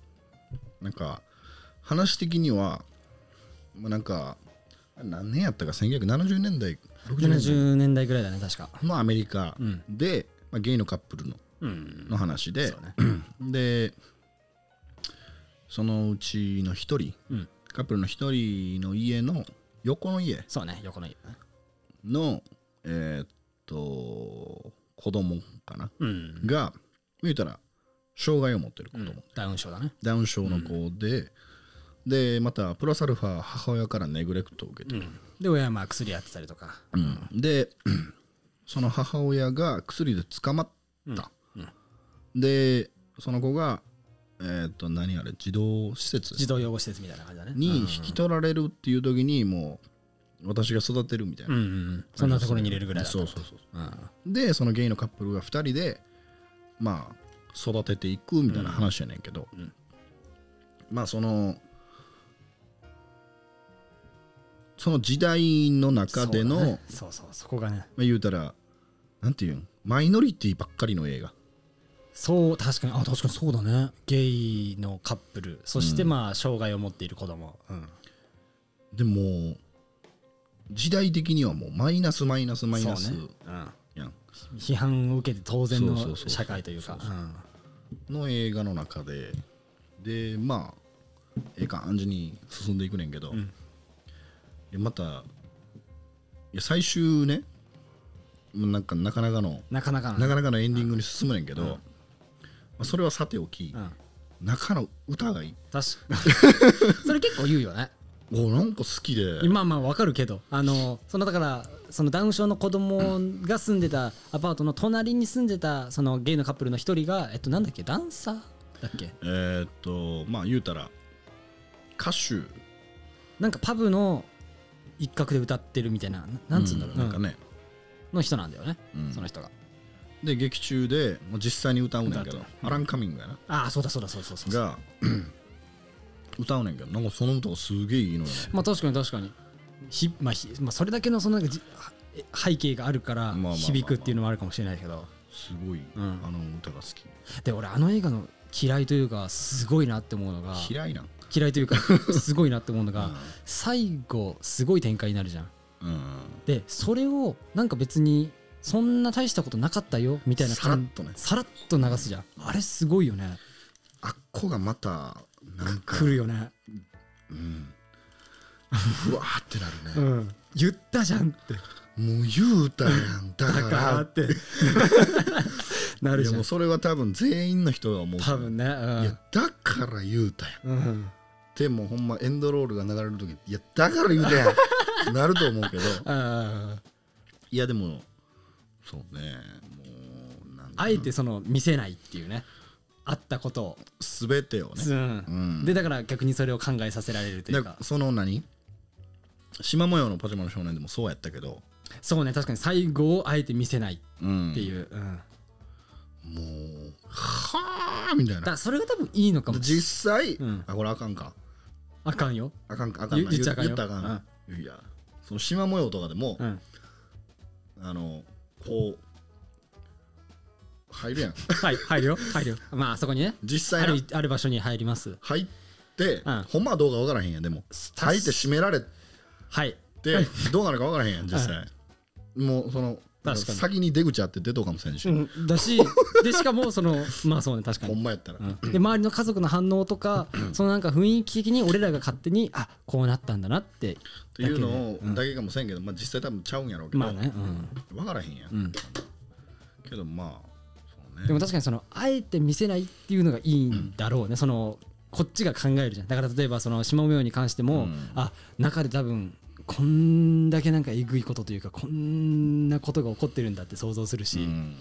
なんか話的にはまあなんか何年やったか1970年代60年代70年代ぐらいだね確か。のアメリカうん。で、まあ、ゲイのカップルのうんの話でそうね。でそのうちの一人、うん。カップルの一人の家の横の家そうね横の家。ねのえーっと子供かな？うん、が言うたら障害を持ってる子供、うん、ダウン症だね。ダウン症の子で、でまたプラスアルファ母親からネグレクトを受けてる、で親はまあ薬やってたりとか。うん。で [clears throat] その母親が薬で捕まった、でその子がえーっと何あれ児童施設？児童養護施設みたいな感じだね。に引き取られるっていう時にもう私が育てるみたいな、うんうんうん。そんなところに入れるぐらいだとそうそうそう。うん。でそのゲイのカップルが2人でまあ育てていくみたいな話やねんけど、うん。まあそのその時代の中での、そうだね。そうそう。そこがね。まあ、言うたらなんていうん？マイノリティばっかりの映画そう確かに。あ確かにそうだね。ゲイのカップル。そしてまあ障害を持っている子供。うん。でも時代的にはもうマイナスマイナスマイナスねうんやん、批判を受けて当然の社会というか。の映画の中で。でまあええ感じに進んでいくねんけど、ん。いやまたいや最終ねなんかなかなかのなかなかのなかなかのエンディングに進むねんけど、まあ、それはさておき、うん。中の歌がいい。確か [laughs] それ結構言うよね。おなんか好きで。今まあわかるけど。あのそのだからそのダウン症の子供が住んでたアパートの隣に住んでたそのゲイのカップルの一人がえっとなんだっけ？ダンサーだっけ？えーっとまあ言うたら歌手。なんかパブの一角で歌ってるみたいな。ななんつうんだろう、うんなんかね、の人なんだよね、うん。その人がで劇中でもう実際に歌うねんけどアラン・カミングやな。ああそうだそうだそうそうそうが [clears throat] 歌うねんけどなんかその歌がすげえいいのよね。まあ確かに確かに。ひ、まあひまあ、それだけのそのなんかじえ背景があるから響くっていうのもあるかもしれないけど。すごい、うん。あの歌が好き。で俺あの映画の嫌いというかすごいなって思うのが嫌いなん？嫌いというか [laughs] すごいなって思うのが最後すごい展開になるじゃん。うん。でそれをなんか別にそんな大したことなかったよみたいなさらっとね。さらっと流すじゃん。あれすごいよね。あっこがまたなんか来るよね。うん。うわーってなるね。[laughs] うん。言ったじゃんって。もう言うたやん。だ [laughs] だかかららって。[laughs] なるじゃいやもうんそれは多分全員の人が思う。多分ね。いやだから言うたやん。うん、うん、でもほんまエンドロールが流れる時いやだから言うたやん。なると思うけど。あいやでもそうねもうあえてその見せないっていうね。あったことを、全てをね。うん。うん。でだから逆にそれを考えさせられるというか。でその何？縞模様のパジャマの少年でもそうやったけど。そうね確かに最後をあえて見せないうんっていう、うん。もうはあみたいな。それが多分いいのかも。しれない実際、うん。あこれあかんか。あかんよ。あかんかあかん。な言言っちゃあかんよ。言ったらあかん、いやその縞模様とかでも、うん。あのこう入るやん。はい入るよ。入るよ。まああそこにね。あ実際な。るある場所に入ります。入って、うん。ほんまはどうか分からへんやんでも。た入って閉められはい。てどうなるか分からへんやん実際、もうその確かに。先に出口あって出とうかもしれんし、うん、だし [laughs] でしかもその [laughs] まあそうね確かに、ほんまやったら、うん。で周りの家族の反応とかそのなんか雰囲気的に俺らが勝手にあこうなったんだなってっていうのをうん。だけかもせんけど、まあ、実際多分ちゃうんやろうけど、まあね、分からへんやん、うん。うん、けどまあそうね。でも確かにそのあえて見せないっていうのがいいんだろうね、そのこっちが考えるじゃん。だから例えばその島模様に関しても、うん。あ中で多分こんだけなんかえぐいことというかこんなことが起こってるんだって想像するし、うん。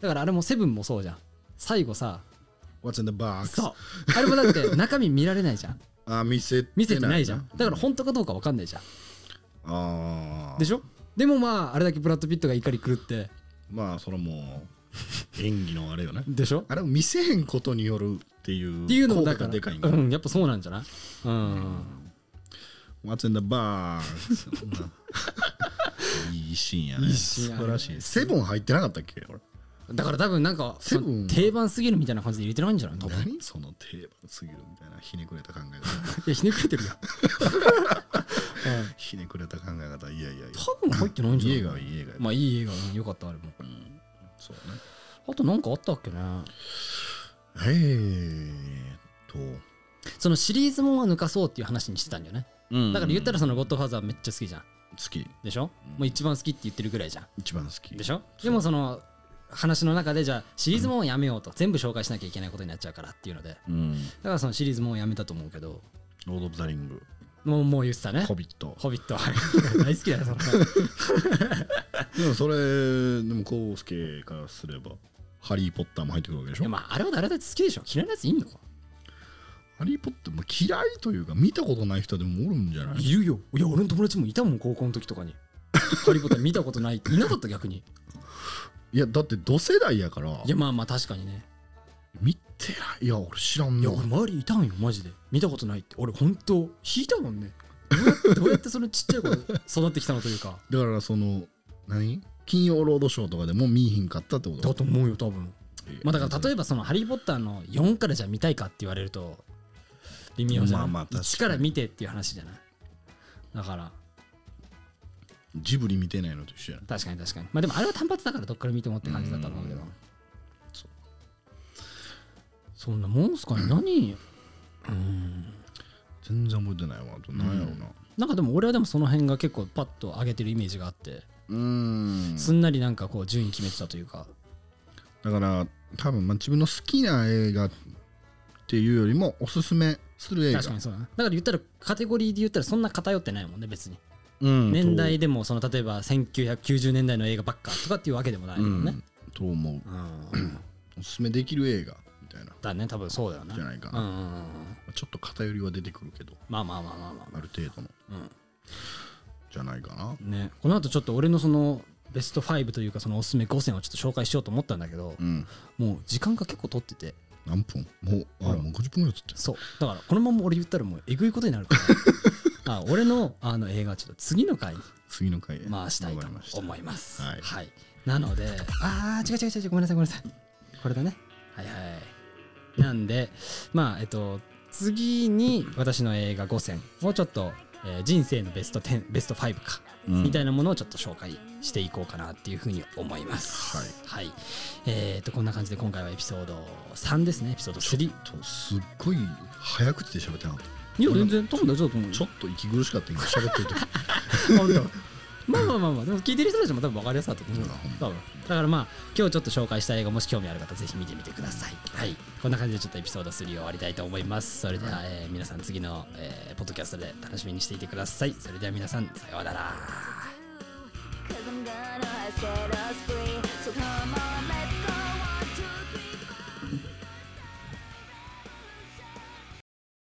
だからあれもセブンもそうじゃん。最後さ What's in the box? そう。あれもだって中身見られないじゃん。あ見せ見せてないじゃん。だから本当かどうか分かんないじゃん。ああでしょ？でもまああれだけブラッド・ピットが怒り狂って。まあそれもう演技のあれよね。[laughs] でしょ？あれを見せへんことによるっていうっていうのもだからがでかいうんやっぱそうなんじゃない？うん、What's in the box? [laughs] いいシーンやね。いいシーンやね。素晴らしい。セブン入ってなかったっけ？俺だから多分なんかセブンその定番すぎるみたいな感じで入れてないんじゃない？多分。い何その定番すぎるみたいなひね。くれた考え方やひね。くれてるよ、うん、ひね。くれた考え方いやいやいや多分入ってないんじゃないいい映画はいい映画やまあいい映画うんよかったあれもそうね。あとなんかあったっけね。えーっとそのシリーズもんは抜かそうっていう話にしてたんだよねだから言ったらそのゴッドファーザーめっちゃ好きじゃん。好き。でしょ、もう一番好きって言ってるぐらいじゃん。一番好き。でしょ？でもその話の中でじゃあシリーズもやめようと、全部紹介しなきゃいけないことになっちゃうからっていうので。だうん。からそのシリーズもやめたと思うけど。ロード・オブ・ザ・リング。もうもう言ってたね。ホビット。ホビット。はい。[laughs] 大好きだよその [laughs] でもそれでもコウスケからすればハリー・ポッターも入ってくるわけでしょ？いやまああれは誰だって好きでしょ。嫌いなやついんの？ハリー・ポッターも嫌いというか見たことない人でもおるんじゃない？いるよ。いや俺の友達もいたもん高校の時とかに。[laughs] ハリー・ポッター見たことないっていなかった逆に。いやだって同世代やから。いやまあまあ確かにね。見てないいや俺知らんいやな俺周りいたんよマジで。見たことないって。俺本当引いたもんね。どうやってそのちっちゃい子育ってきたのというか。だからその何？金曜ロードショーとかでも見いひんかったってこと？だと思うよ多分。まあだから例えばその「ハリー・ポッター」の4からじゃあ見たいかって言われると微妙じゃん、まあまあ確かに。1から見てっていう話じゃない？だから。ジブリ見てないのと一緒やな確かに確かに。まあでもあれは単発だからどっから見てもって感じだったと思うけど。うん。そんなもんすかね？何？うん。全然覚えてないわ。あと何やろうな。なんかでも俺はでもその辺が結構パッと上げてるイメージがあって。うーん。すんなりなんかこう順位決めてたというか。だから多分まあ自分の好きな映画っていうよりもおすすめする映画。確かにそうだな。だから言ったらカテゴリーで言ったらそんな偏ってないもんね別に。うん年代でもその例えば1990年代の映画ばっかとかっていうわけでもないと,、もんね。うん、と思う。うん。[clears throat] おすすめできる映画みたいな。だね多分そうだよねじゃないかな、うんうんうん。うんちょっと偏りは出てくるけど。まあまあまあまあまあ。ある程度の、じゃないかな。ね。この後ちょっと俺のそのベスト5というかそのおすすめ5選をちょっと紹介しようと思ったんだけどうん。もう時間が結構取ってて何分？もうあもう50分ぐらい経ってる。そう。だからこのまま俺言ったらもうえぐいことになるから。[laughs] あ俺のあの映画はちょっと次の回。に次の回へ。回したいと思います。はい。なのであー違う違う違うごめんなさいごめんなさい。これだね。はいはい。なんでまあえっと次に私の映画5選をちょっと、えー人生のベスト10ベスト5か、うんみたいなものをちょっと紹介していこうかなっていうふうに思います。はい。はい、えー、とこんな感じで今回はエピソード3ですねエピソード3いとすっごい早口で喋ってなかった。や全然多分大丈夫だと思うよ。ちょっと息苦しかった今喋ってる時 [laughs] まあまあまあまあでも聞いてる人たちも多分分かりやすかったと思う。ようん多分。だからまあ今日ちょっと紹介した映画もし興味ある方ぜひ見てみてください。はい。こんな感じでちょっとエピソード3を終わりたいと思います。それでは、えー皆さん次の、えーポッドキャストで楽しみにしていてください。それでは皆さんさようなら